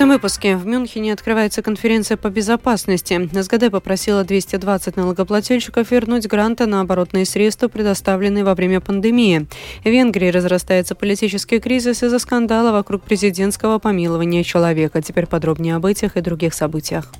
этом выпуске в Мюнхене открывается конференция по безопасности. СГД попросила 220 налогоплательщиков вернуть гранты на оборотные средства, предоставленные во время пандемии. В Венгрии разрастается политический кризис из-за скандала вокруг президентского помилования человека. Теперь подробнее об этих и других событиях.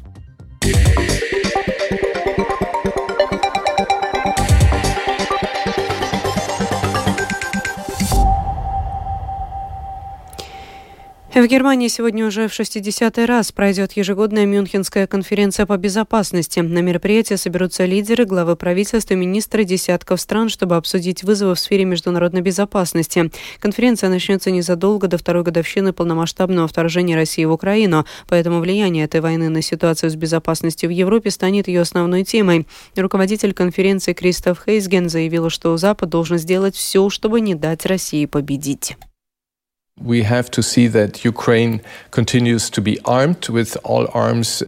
В Германии сегодня уже в 60-й раз пройдет ежегодная Мюнхенская конференция по безопасности. На мероприятие соберутся лидеры, главы правительства министры десятков стран, чтобы обсудить вызовы в сфере международной безопасности. Конференция начнется незадолго до второй годовщины полномасштабного вторжения России в Украину, поэтому влияние этой войны на ситуацию с безопасностью в Европе станет ее основной темой. Руководитель конференции Кристоф Хейсген заявил, что Запад должен сделать все, чтобы не дать России победить.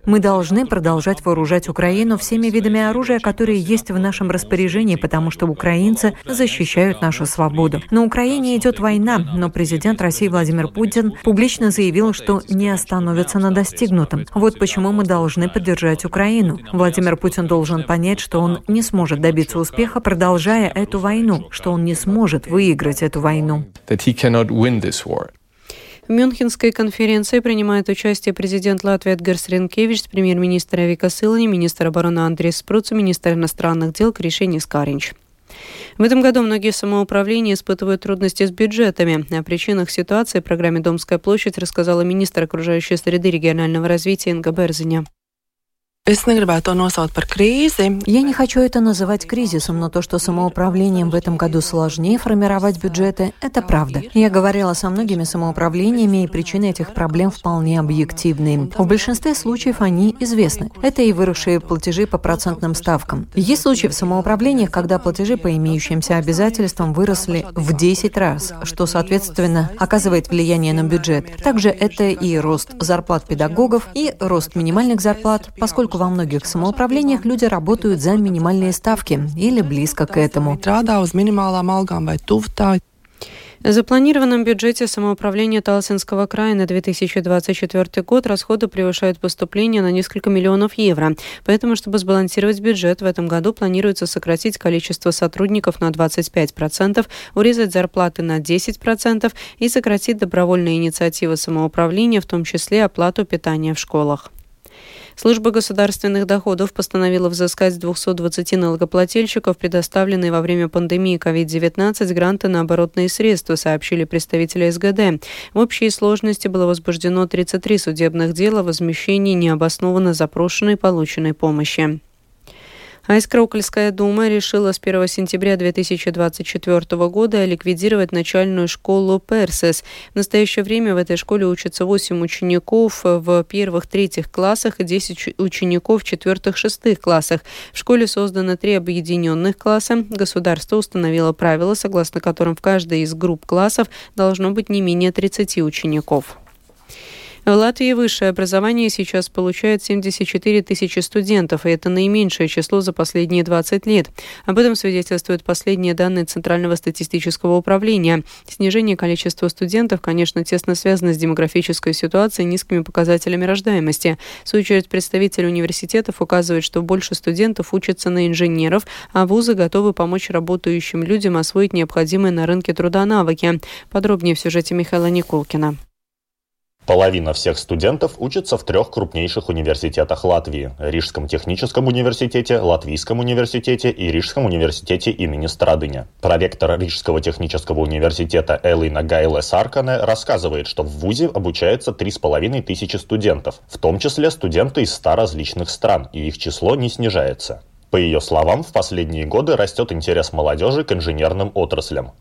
Мы должны продолжать вооружать Украину всеми видами оружия, которые есть в нашем распоряжении, потому что украинцы защищают нашу свободу. На Украине идет война, но президент России Владимир Путин публично заявил, что не остановится на достигнутом. Вот почему мы должны поддержать Украину. Владимир Путин должен понять, что он не сможет добиться успеха, продолжая эту войну, что он не сможет выиграть эту войну. В Мюнхенской конференции принимает участие президент Латвии Эдгарс Ренкевич, премьер-министр Авика Сылани, министр обороны Андрей Спруц, министр иностранных дел Кришени Скаринч. В этом году многие самоуправления испытывают трудности с бюджетами. О причинах ситуации в программе «Домская площадь» рассказала министр окружающей среды регионального развития Инга Берзиня. Я не хочу это называть кризисом, но то, что самоуправлением в этом году сложнее формировать бюджеты, это правда. Я говорила со многими самоуправлениями, и причины этих проблем вполне объективны. В большинстве случаев они известны. Это и выросшие платежи по процентным ставкам. Есть случаи в самоуправлениях, когда платежи по имеющимся обязательствам выросли в 10 раз, что, соответственно, оказывает влияние на бюджет. Также это и рост зарплат педагогов, и рост минимальных зарплат, поскольку поскольку во многих самоуправлениях люди работают за минимальные ставки или близко к этому. В запланированном бюджете самоуправления Талсинского края на 2024 год расходы превышают поступления на несколько миллионов евро. Поэтому, чтобы сбалансировать бюджет, в этом году планируется сократить количество сотрудников на 25%, урезать зарплаты на 10% и сократить добровольные инициативы самоуправления, в том числе оплату питания в школах. Служба государственных доходов постановила взыскать с 220 налогоплательщиков, предоставленные во время пандемии COVID-19 гранты на оборотные средства, сообщили представители СГД. В общей сложности было возбуждено 33 судебных дела о возмещении необоснованно запрошенной полученной помощи. А Искроукольская дума решила с 1 сентября 2024 года ликвидировать начальную школу Персес. В настоящее время в этой школе учатся 8 учеников в первых-третьих классах и 10 учеников в четвертых-шестых классах. В школе создано три объединенных класса. Государство установило правила, согласно которым в каждой из групп классов должно быть не менее 30 учеников. В Латвии высшее образование сейчас получает 74 тысячи студентов, и это наименьшее число за последние 20 лет. Об этом свидетельствуют последние данные Центрального статистического управления. Снижение количества студентов, конечно, тесно связано с демографической ситуацией и низкими показателями рождаемости. В свою очередь, представители университетов указывают, что больше студентов учатся на инженеров, а вузы готовы помочь работающим людям освоить необходимые на рынке труда навыки. Подробнее в сюжете Михаила Николкина. Половина всех студентов учатся в трех крупнейших университетах Латвии – Рижском техническом университете, Латвийском университете и Рижском университете имени Страдыня. Проректор Рижского технического университета Элина Гайле Саркане рассказывает, что в ВУЗе обучается 3,5 тысячи студентов, в том числе студенты из 100 различных стран, и их число не снижается. По ее словам, в последние годы растет интерес молодежи к инженерным отраслям.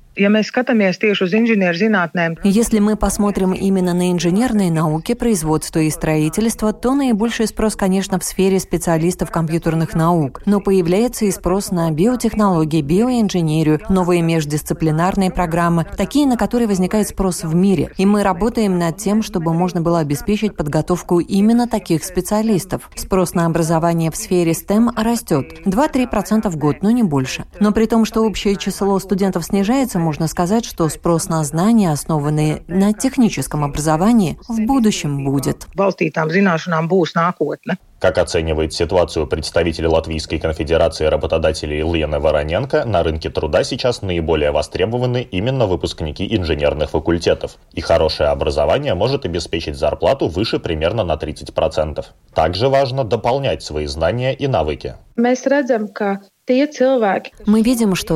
Если мы посмотрим именно на инженерные науки, производство и строительство, то наибольший спрос, конечно, в сфере специалистов компьютерных наук. Но появляется и спрос на биотехнологии, биоинженерию, новые междисциплинарные программы, такие, на которые возникает спрос в мире. И мы работаем над тем, чтобы можно было обеспечить подготовку именно таких специалистов. Спрос на образование в сфере STEM растет. 2-3% в год, но не больше. Но при том, что общее число студентов снижается, можно сказать, что спрос на знания, основанные на техническом образовании, в будущем будет. Как оценивает ситуацию представитель Латвийской конфедерации работодателей Лена Вороненко, на рынке труда сейчас наиболее востребованы именно выпускники инженерных факультетов. И хорошее образование может обеспечить зарплату выше примерно на 30%. Также важно дополнять свои знания и навыки. Мы видим, что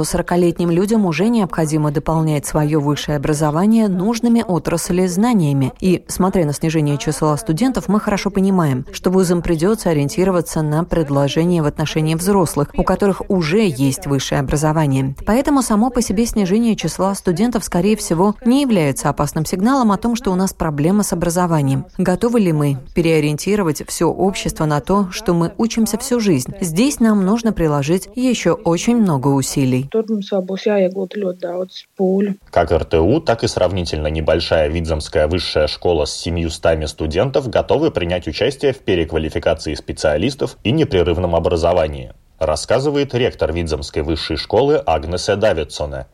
40-летним людям уже необходимо дополнять свое высшее образование нужными отрасли знаниями. И, смотря на снижение числа студентов, мы хорошо понимаем, что вузам придется ориентироваться на предложения в отношении взрослых, у которых уже есть высшее образование. Поэтому само по себе снижение числа студентов, скорее всего, не является опасным сигналом о том, что у нас проблема с образованием. Готовы ли мы переориентировать все общество на то, что мы учимся всю жизнь? Здесь нам нужно приложить еще очень много усилий. Как РТУ, так и сравнительно небольшая Видзамская высшая школа с 700 студентов готовы принять участие в переквалификации специалистов и непрерывном образовании рассказывает ректор Видзамской высшей школы Агнесе Давидсоне.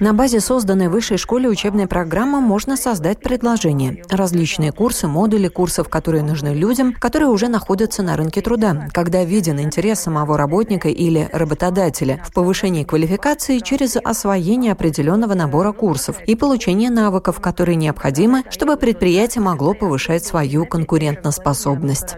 На базе созданной высшей школе учебной программы можно создать предложение. Различные курсы, модули курсов, которые нужны людям, которые уже находятся на рынке труда, когда виден интерес самого работника или работодателя в повышении квалификации через освоение определенного набора курсов и получение навыков, которые необходимы, чтобы предприятие могло повышать свою конкурентоспособность.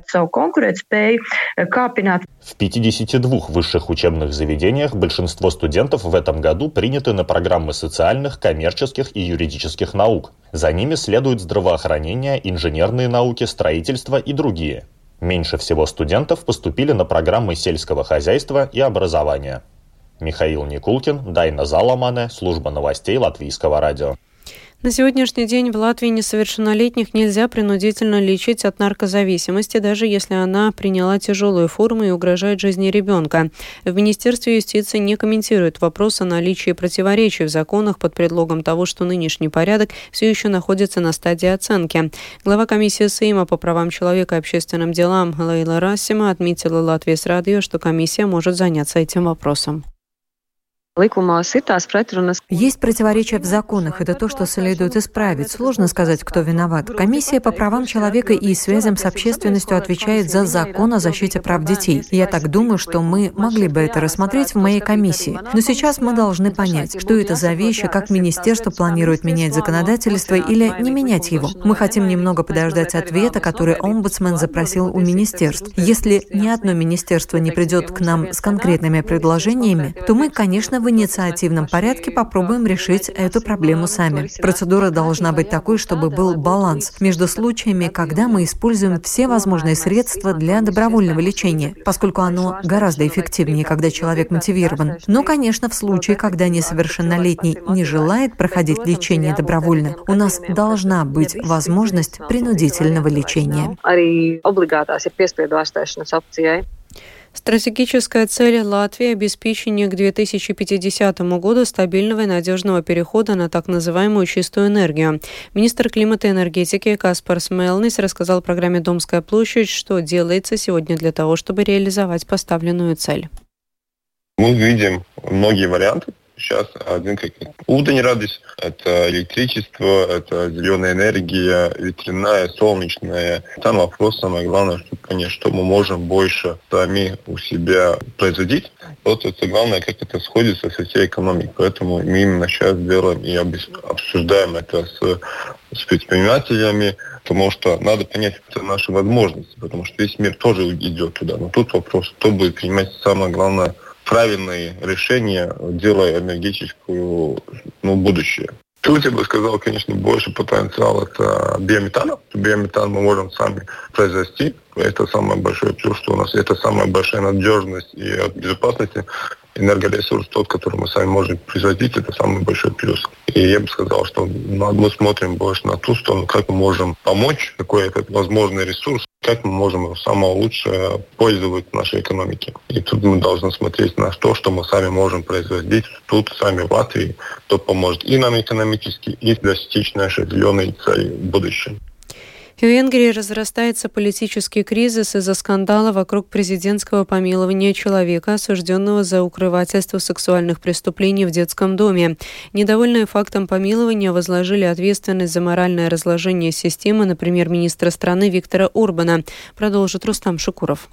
В 52 высших учебных заведениях большинство студентов в этом году приняты на программы социальных, коммерческих и юридических наук. За ними следуют здравоохранение, инженерные науки, строительство и другие. Меньше всего студентов поступили на программы сельского хозяйства и образования. Михаил Никулкин, Дайна Заламане, служба новостей Латвийского радио. На сегодняшний день в Латвии несовершеннолетних нельзя принудительно лечить от наркозависимости, даже если она приняла тяжелую форму и угрожает жизни ребенка. В Министерстве юстиции не комментируют вопрос о наличии противоречий в законах под предлогом того, что нынешний порядок все еще находится на стадии оценки. Глава комиссии Сейма по правам человека и общественным делам Лейла Рассима отметила Латвии с радио, что комиссия может заняться этим вопросом. Есть противоречия в законах. Это то, что следует исправить. Сложно сказать, кто виноват. Комиссия по правам человека и связям с общественностью отвечает за закон о защите прав детей. Я так думаю, что мы могли бы это рассмотреть в моей комиссии. Но сейчас мы должны понять, что это за вещи, как министерство планирует менять законодательство или не менять его. Мы хотим немного подождать ответа, который омбудсмен запросил у министерств. Если ни одно министерство не придет к нам с конкретными предложениями, то мы, конечно, в инициативном порядке попробуем решить эту проблему сами. Процедура должна быть такой, чтобы был баланс между случаями, когда мы используем все возможные средства для добровольного лечения, поскольку оно гораздо эффективнее, когда человек мотивирован. Но, конечно, в случае, когда несовершеннолетний не желает проходить лечение добровольно, у нас должна быть возможность принудительного лечения. Стратегическая цель Латвии – обеспечение к 2050 году стабильного и надежного перехода на так называемую чистую энергию. Министр климата и энергетики Каспар Смелнис рассказал программе «Домская площадь», что делается сегодня для того, чтобы реализовать поставленную цель. Мы видим многие варианты Сейчас один как Уdenradis, это электричество, это зеленая энергия, ветряная, солнечная. Там вопрос самое главное, что понять, что мы можем больше сами у себя производить. Вот это главное, как это сходится со всей экономикой. Поэтому мы именно сейчас делаем и обсуждаем это с, с предпринимателями, потому что надо понять это наши возможности, потому что весь мир тоже идет туда. Но тут вопрос, кто будет принимать самое главное правильные решения, делая энергетическую ну, будущее. Тут я бы сказал, конечно, больше потенциал это биометана. Биометан мы можем сами произвести. Это самое большое плюс, что у нас это самая большая надежность и безопасность энергоресурс, тот, который мы сами можем производить, это самый большой плюс. И я бы сказал, что мы смотрим больше на ту сторону, как мы можем помочь, какой этот возможный ресурс, как мы можем самое лучшее пользоваться нашей экономике. И тут мы должны смотреть на то, что мы сами можем производить тут, сами в Латвии, что поможет и нам экономически, и достичь нашей зеленой цели в будущем. В Венгрии разрастается политический кризис из-за скандала вокруг президентского помилования человека, осужденного за укрывательство сексуальных преступлений в детском доме. Недовольные фактом помилования возложили ответственность за моральное разложение системы на премьер-министра страны Виктора Урбана, продолжит Рустам Шукуров.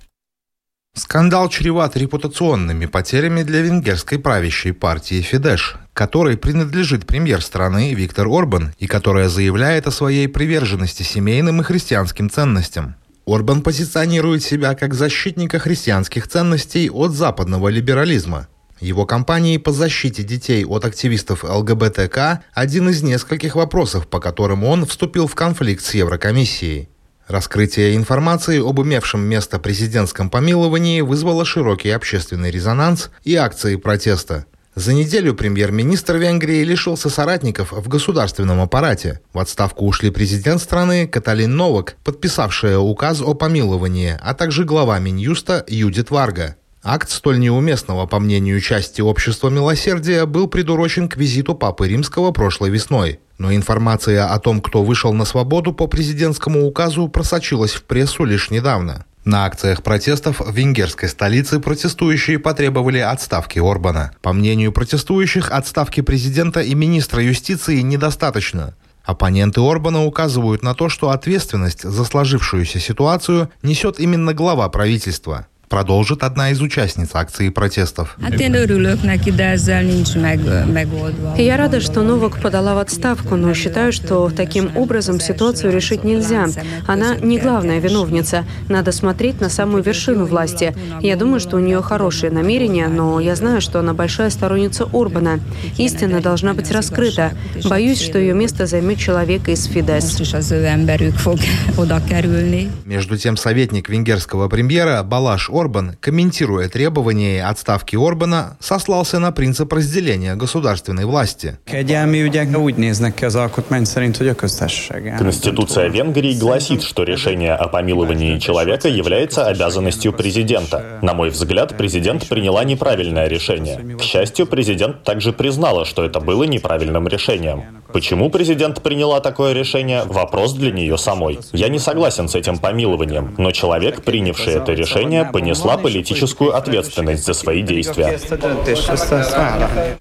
Скандал чреват репутационными потерями для венгерской правящей партии «Фидеш», которой принадлежит премьер страны Виктор Орбан и которая заявляет о своей приверженности семейным и христианским ценностям. Орбан позиционирует себя как защитника христианских ценностей от западного либерализма. Его кампании по защите детей от активистов ЛГБТК – один из нескольких вопросов, по которым он вступил в конфликт с Еврокомиссией. Раскрытие информации об имевшем место президентском помиловании вызвало широкий общественный резонанс и акции протеста. За неделю премьер-министр Венгрии лишился соратников в государственном аппарате. В отставку ушли президент страны Каталин Новак, подписавшая указ о помиловании, а также глава Минюста Юдит Варга. Акт столь неуместного, по мнению части общества милосердия, был придурочен к визиту Папы Римского прошлой весной. Но информация о том, кто вышел на свободу по президентскому указу, просочилась в прессу лишь недавно. На акциях протестов в венгерской столице протестующие потребовали отставки Орбана. По мнению протестующих, отставки президента и министра юстиции недостаточно. Оппоненты Орбана указывают на то, что ответственность за сложившуюся ситуацию несет именно глава правительства продолжит одна из участниц акции протестов. Я рада, что Новак подала в отставку, но считаю, что таким образом ситуацию решить нельзя. Она не главная виновница. Надо смотреть на самую вершину власти. Я думаю, что у нее хорошие намерения, но я знаю, что она большая сторонница Урбана. Истина должна быть раскрыта. Боюсь, что ее место займет человек из Фидес. Между тем, советник венгерского премьера Балаш Орбан, комментируя требования отставки Орбана, сослался на принцип разделения государственной власти. Конституция Венгрии гласит, что решение о помиловании человека является обязанностью президента. На мой взгляд, президент приняла неправильное решение. К счастью, президент также признала, что это было неправильным решением. Почему президент приняла такое решение – вопрос для нее самой. Я не согласен с этим помилованием, но человек, принявший это решение, понесла политическую ответственность за свои действия.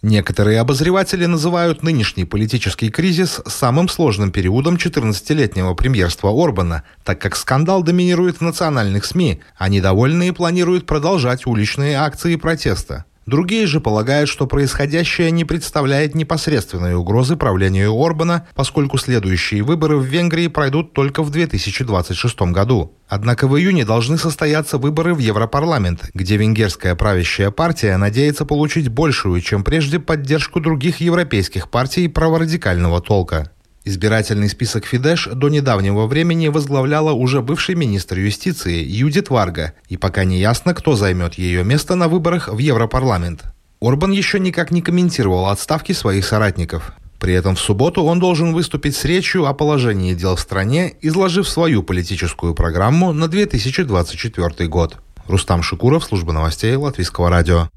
Некоторые обозреватели называют нынешний политический кризис самым сложным периодом 14-летнего премьерства Орбана, так как скандал доминирует в национальных СМИ, а недовольные планируют продолжать уличные акции протеста. Другие же полагают, что происходящее не представляет непосредственной угрозы правлению Орбана, поскольку следующие выборы в Венгрии пройдут только в 2026 году. Однако в июне должны состояться выборы в Европарламент, где венгерская правящая партия надеется получить большую, чем прежде, поддержку других европейских партий праворадикального толка. Избирательный список Фидеш до недавнего времени возглавляла уже бывший министр юстиции Юдит Варга, и пока не ясно, кто займет ее место на выборах в Европарламент. Орбан еще никак не комментировал отставки своих соратников. При этом в субботу он должен выступить с речью о положении дел в стране, изложив свою политическую программу на 2024 год. Рустам Шикуров, служба новостей Латвийского радио.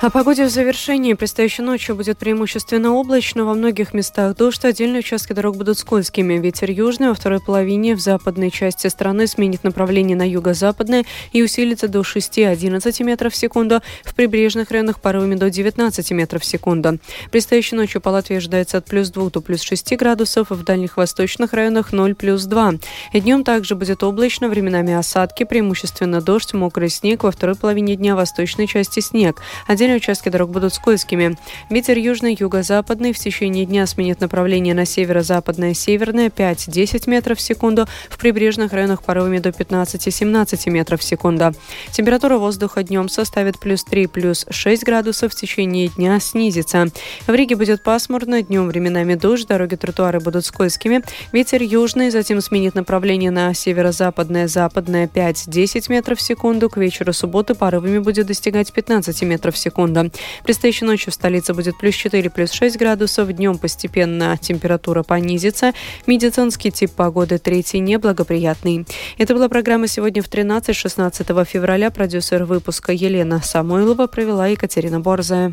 О погоде в завершении. Предстоящей ночью будет преимущественно облачно. Во многих местах дождь. Отдельные участки дорог будут скользкими. Ветер южный во второй половине в западной части страны сменит направление на юго-западное и усилится до 6-11 метров в секунду. В прибрежных районах порывами до 19 метров в секунду. Предстоящей ночью по Латвии ожидается от плюс 2 до плюс 6 градусов. В дальних восточных районах 0 плюс 2. И днем также будет облачно. Временами осадки. Преимущественно дождь, мокрый снег. Во второй половине дня восточной части снег. Отдельно Отдельные участки дорог будут скользкими. Ветер южный, юго-западный в течение дня сменит направление на северо-западное, северное 5-10 метров в секунду. В прибрежных районах порывами до 15-17 метров в секунду. Температура воздуха днем составит плюс 3, плюс 6 градусов. В течение дня снизится. В Риге будет пасмурно, днем временами дождь, дороги тротуары будут скользкими. Ветер южный, затем сменит направление на северо-западное, западное 5-10 метров в секунду. К вечеру субботы порывами будет достигать 15 метров в секунду секунда. Предстоящей ночью в столице будет плюс 4, плюс 6 градусов. Днем постепенно температура понизится. Медицинский тип погоды третий неблагоприятный. Это была программа сегодня в 13-16 февраля. Продюсер выпуска Елена Самойлова провела Екатерина Борзая.